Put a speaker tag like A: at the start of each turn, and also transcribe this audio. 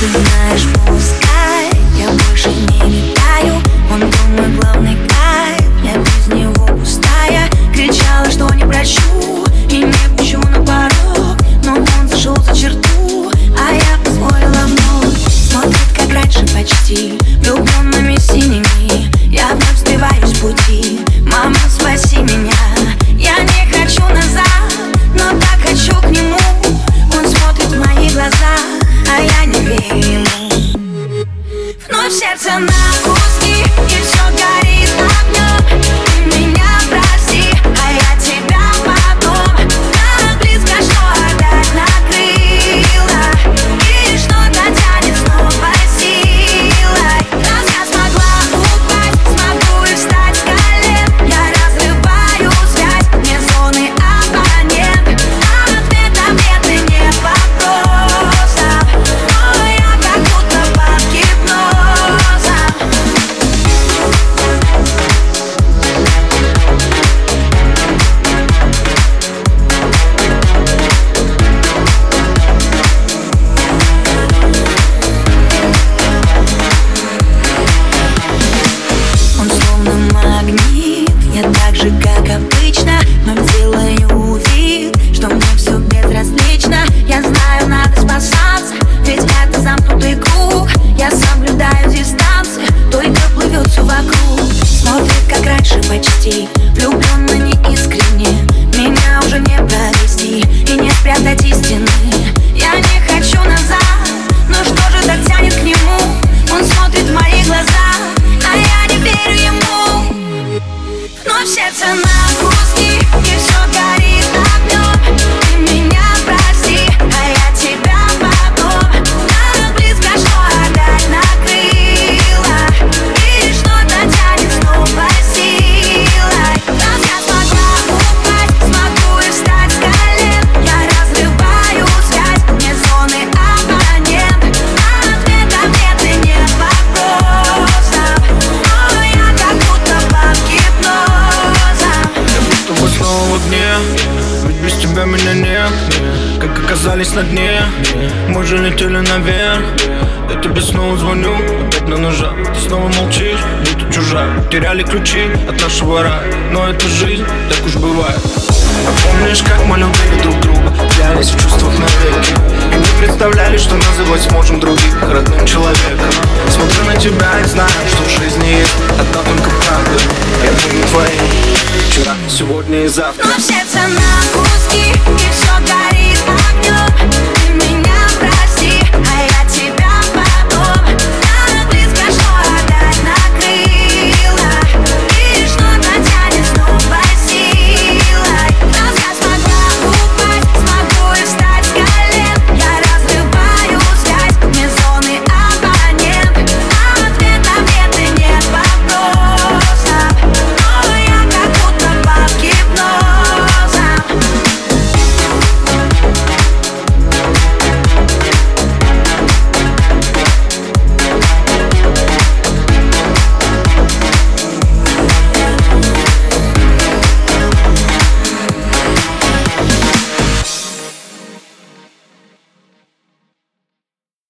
A: Ты знаешь, пускай. Я больше не летаю Он был главный кайф, я без него пустая. Кричала, что не прощу сердце на куски, как обычно Но делаю вид, что мне все безразлично. Я знаю, надо спасаться, ведь это замкнутый круг. Я соблюдаю дистанцию, только плывет все вокруг. Смотрит, как раньше почти, куски, и все горит
B: без тебя меня нет. Как оказались на дне. Мы же летели наверх. Я тебе снова звоню. Опять на ножах Ты снова молчишь, будто чужая. Теряли ключи от нашего рая. Но это жизнь, так уж бывает помнишь, как мы любили друг друга? Клялись в чувствах навеки. И не представляли, что называть сможем других родным человеком. Смотрю на тебя и знаю, что в жизни есть одна только правда. Я буду твоим Вчера, сегодня и завтра.
A: Но сердце на куски, и все горит